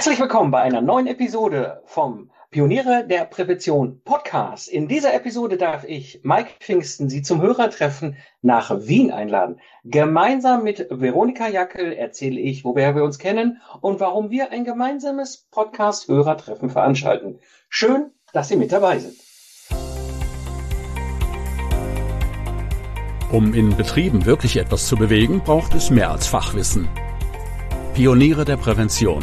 Herzlich willkommen bei einer neuen Episode vom Pioniere der Prävention Podcast. In dieser Episode darf ich Mike Pfingsten Sie zum Hörertreffen nach Wien einladen. Gemeinsam mit Veronika Jackel erzähle ich, woher wir uns kennen und warum wir ein gemeinsames Podcast-Hörertreffen veranstalten. Schön, dass Sie mit dabei sind. Um in Betrieben wirklich etwas zu bewegen, braucht es mehr als Fachwissen. Pioniere der Prävention.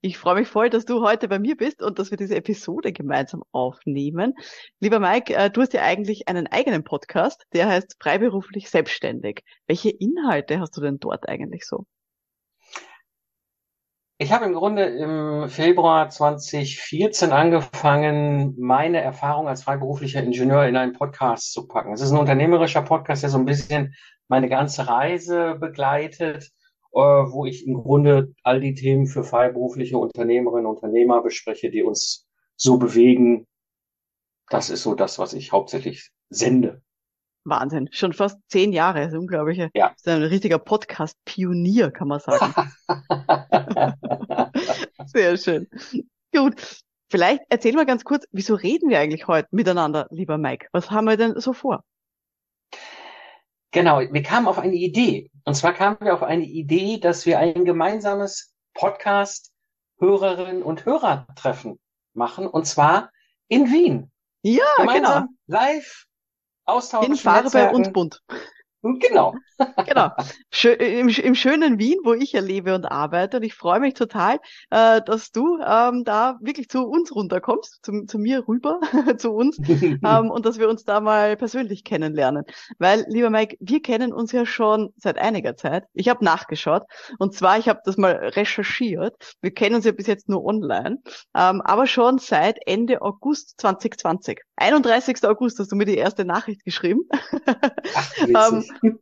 Ich freue mich voll, dass du heute bei mir bist und dass wir diese Episode gemeinsam aufnehmen. Lieber Mike, äh, du hast ja eigentlich einen eigenen Podcast, der heißt Freiberuflich Selbstständig. Welche Inhalte hast du denn dort eigentlich so? Ich habe im Grunde im Februar 2014 angefangen, meine Erfahrung als freiberuflicher Ingenieur in einen Podcast zu packen. Es ist ein unternehmerischer Podcast, der so ein bisschen meine ganze Reise begleitet wo ich im Grunde all die Themen für freiberufliche Unternehmerinnen und Unternehmer bespreche, die uns so bewegen. Das ist so das, was ich hauptsächlich sende. Wahnsinn, schon fast zehn Jahre, das ist unglaublich. Ja. Das ist ein richtiger Podcast-Pionier, kann man sagen. Sehr schön. Gut, vielleicht erzähl mal ganz kurz, wieso reden wir eigentlich heute miteinander, lieber Mike? Was haben wir denn so vor? Genau, wir kamen auf eine Idee. Und zwar kamen wir auf eine Idee, dass wir ein gemeinsames Podcast Hörerinnen und Hörertreffen machen. Und zwar in Wien. Ja, Gemeinsam, genau. Live, Austausch. In Farbe und bunt. Genau. genau. Im, Im, schönen Wien, wo ich ja lebe und arbeite. Und ich freue mich total, äh, dass du ähm, da wirklich zu uns runterkommst, zu, zu mir rüber, zu uns, ähm, und dass wir uns da mal persönlich kennenlernen. Weil, lieber Mike, wir kennen uns ja schon seit einiger Zeit. Ich habe nachgeschaut. Und zwar, ich habe das mal recherchiert. Wir kennen uns ja bis jetzt nur online, ähm, aber schon seit Ende August 2020. 31. August hast du mir die erste Nachricht geschrieben. Ach, ähm,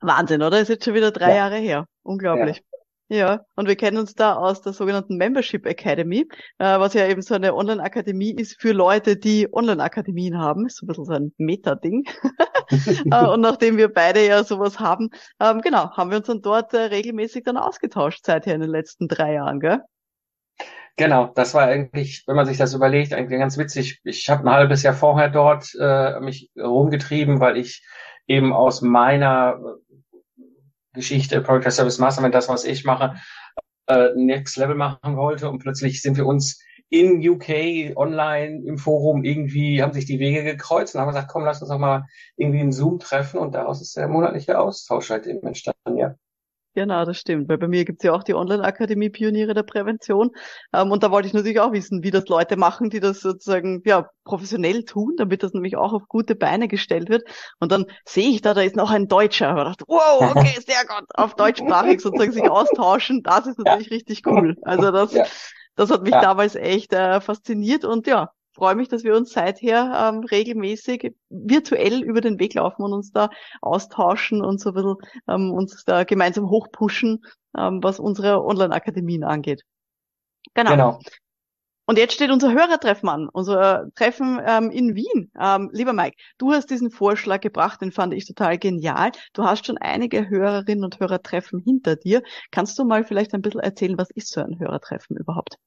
Wahnsinn, oder? Ist jetzt schon wieder drei ja. Jahre her. Unglaublich. Ja. Ja, und wir kennen uns da aus der sogenannten Membership Academy, äh, was ja eben so eine Online-Akademie ist für Leute, die Online-Akademien haben. Ist so ein bisschen so ein Meta-Ding. äh, und nachdem wir beide ja sowas haben, ähm, genau, haben wir uns dann dort äh, regelmäßig dann ausgetauscht seither in den letzten drei Jahren, gell? Genau, das war eigentlich, wenn man sich das überlegt, eigentlich ganz witzig. Ich habe ein halbes Jahr vorher dort äh, mich rumgetrieben, weil ich eben aus meiner äh, Geschichte Product Service Mastermind, das, was ich mache, äh, Next Level machen wollte und plötzlich sind wir uns in UK online im Forum irgendwie haben sich die Wege gekreuzt und haben gesagt, komm, lass uns doch mal irgendwie einen Zoom treffen und daraus ist der monatliche Austausch halt eben entstanden, ja. Genau, das stimmt. Weil bei mir gibt's ja auch die Online-Akademie Pioniere der Prävention. Ähm, und da wollte ich natürlich auch wissen, wie das Leute machen, die das sozusagen ja professionell tun, damit das nämlich auch auf gute Beine gestellt wird. Und dann sehe ich da, da ist noch ein Deutscher. Und dachte, wow, okay, sehr gut. Auf deutschsprachig sozusagen sich austauschen, das ist natürlich ja. richtig cool. Also das, ja. das hat mich ja. damals echt äh, fasziniert und ja, freue mich, dass wir uns seither ähm, regelmäßig virtuell über den Weg laufen und uns da austauschen und so ein bisschen ähm, uns da gemeinsam hochpushen, ähm, was unsere Online-Akademien angeht. Genau. genau. Und jetzt steht unser Hörertreffen an, unser Treffen ähm, in Wien. Ähm, lieber Mike, du hast diesen Vorschlag gebracht, den fand ich total genial. Du hast schon einige Hörerinnen und Hörertreffen hinter dir. Kannst du mal vielleicht ein bisschen erzählen, was ist so ein Hörertreffen überhaupt?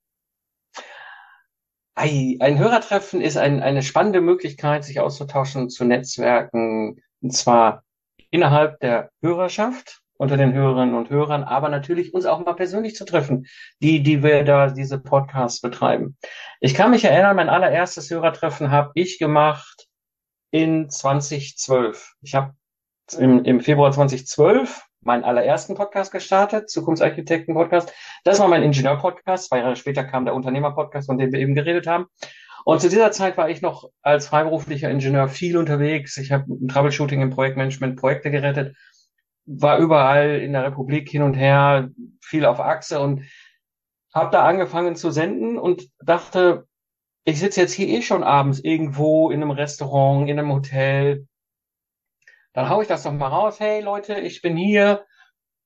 Ein Hörertreffen ist ein, eine spannende Möglichkeit, sich auszutauschen, zu netzwerken, und zwar innerhalb der Hörerschaft, unter den Hörerinnen und Hörern, aber natürlich uns auch mal persönlich zu treffen, die, die wir da diese Podcasts betreiben. Ich kann mich erinnern, mein allererstes Hörertreffen habe ich gemacht in 2012. Ich habe im, im Februar 2012 meinen allerersten Podcast gestartet, Zukunftsarchitekten-Podcast. Das war mein Ingenieur-Podcast. Zwei Jahre später kam der Unternehmer-Podcast, von dem wir eben geredet haben. Und zu dieser Zeit war ich noch als freiberuflicher Ingenieur viel unterwegs. Ich habe im Troubleshooting, im Projektmanagement Projekte gerettet, war überall in der Republik hin und her, viel auf Achse und habe da angefangen zu senden und dachte, ich sitze jetzt hier eh schon abends irgendwo in einem Restaurant, in einem Hotel, dann haue ich das doch mal raus. Hey Leute, ich bin hier.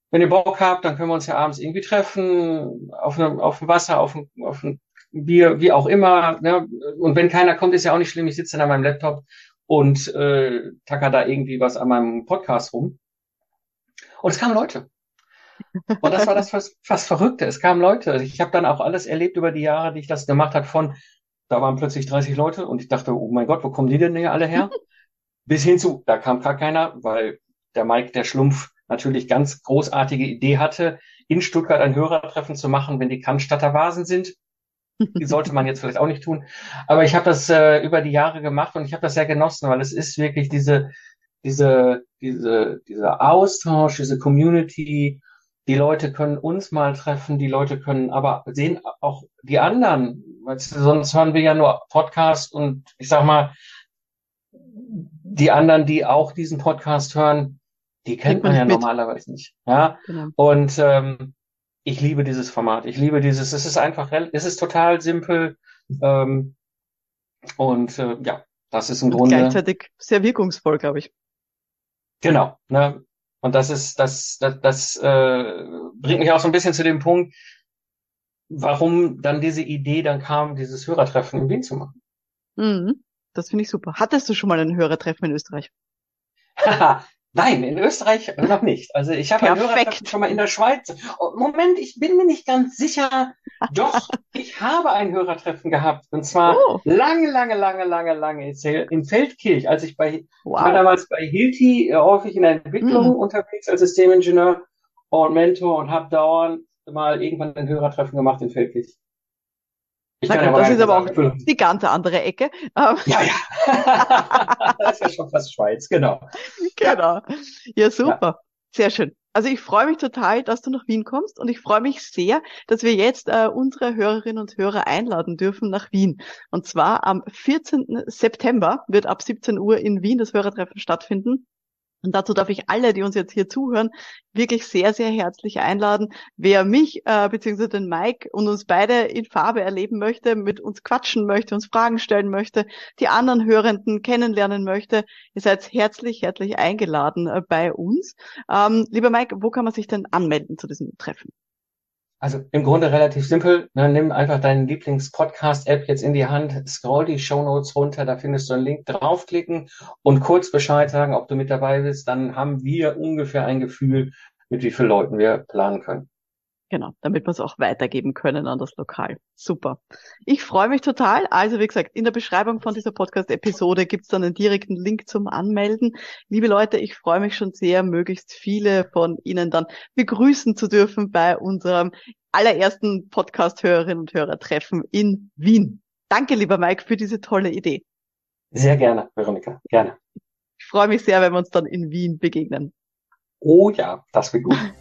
Wenn ihr Bock habt, dann können wir uns ja abends irgendwie treffen, auf einem, auf dem Wasser, auf einem, auf Bier, wie auch immer. Ne? Und wenn keiner kommt, ist ja auch nicht schlimm. Ich sitze dann an meinem Laptop und äh, tacker da irgendwie was an meinem Podcast rum. Und es kamen Leute. Und das war das fast, fast Verrückte. Es kamen Leute. Ich habe dann auch alles erlebt über die Jahre, die ich das gemacht habe, von da waren plötzlich 30 Leute und ich dachte, oh mein Gott, wo kommen die denn hier alle her? Bis hin zu, da kam gar keiner, weil der Mike, der Schlumpf, natürlich ganz großartige Idee hatte, in Stuttgart ein Hörertreffen zu machen, wenn die Cannstatter Vasen sind. Die sollte man jetzt vielleicht auch nicht tun. Aber ich habe das äh, über die Jahre gemacht und ich habe das sehr genossen, weil es ist wirklich diese, diese, diese, dieser Austausch, diese Community. Die Leute können uns mal treffen, die Leute können aber sehen auch die anderen. Du, sonst hören wir ja nur Podcast und ich sag mal, die anderen, die auch diesen Podcast hören, die kennt man ja mit. normalerweise nicht. Ja. Genau. Und ähm, ich liebe dieses Format. Ich liebe dieses. Es ist einfach, es ist total simpel. Ähm, und äh, ja, das ist im und Grunde. Gleichzeitig sehr wirkungsvoll, glaube ich. Genau. Ne? Und das ist, das, das, das äh, bringt mich auch so ein bisschen zu dem Punkt, warum dann diese Idee dann kam, dieses Hörertreffen in Wien zu machen. Mhm. Das finde ich super. Hattest du schon mal ein Hörertreffen in Österreich? Nein, in Österreich noch nicht. Also ich habe ein Hörertreffen schon mal in der Schweiz. Oh, Moment, ich bin mir nicht ganz sicher. Doch, ich habe ein Hörertreffen gehabt. Und zwar oh. lange, lange, lange, lange, lange in Feldkirch, als ich bei, wow. ich war damals bei Hilti äh, häufig in der Entwicklung mm. unterwegs als Systemingenieur und Mentor und habe dauernd mal irgendwann ein Hörertreffen gemacht in Feldkirch. Ich Na gut, das ist aber auch die ganz andere Ecke. Ähm, ja, ja. das ist ja schon fast Schweiz, genau. Genau. Ja, super. Ja. Sehr schön. Also ich freue mich total, dass du nach Wien kommst und ich freue mich sehr, dass wir jetzt äh, unsere Hörerinnen und Hörer einladen dürfen nach Wien. Und zwar am 14. September wird ab 17 Uhr in Wien das Hörertreffen stattfinden. Und dazu darf ich alle, die uns jetzt hier zuhören, wirklich sehr, sehr herzlich einladen. Wer mich äh, bzw. den Mike und uns beide in Farbe erleben möchte, mit uns quatschen möchte, uns Fragen stellen möchte, die anderen Hörenden kennenlernen möchte, ihr seid herzlich, herzlich eingeladen äh, bei uns. Ähm, lieber Mike, wo kann man sich denn anmelden zu diesem Treffen? Also im Grunde relativ simpel. Ne? Nimm einfach deinen Lieblings-Podcast-App jetzt in die Hand, scroll die Show Notes runter, da findest du einen Link, draufklicken und kurz Bescheid sagen, ob du mit dabei bist. Dann haben wir ungefähr ein Gefühl, mit wie vielen Leuten wir planen können. Genau, damit wir es auch weitergeben können an das Lokal. Super. Ich freue mich total. Also wie gesagt, in der Beschreibung von dieser Podcast-Episode gibt es dann einen direkten Link zum Anmelden. Liebe Leute, ich freue mich schon sehr, möglichst viele von Ihnen dann begrüßen zu dürfen bei unserem allerersten Podcast-Hörerinnen und Hörer-Treffen in Wien. Danke, lieber Mike, für diese tolle Idee. Sehr gerne, Veronika. Gerne. Ich freue mich sehr, wenn wir uns dann in Wien begegnen. Oh ja, das wird gut.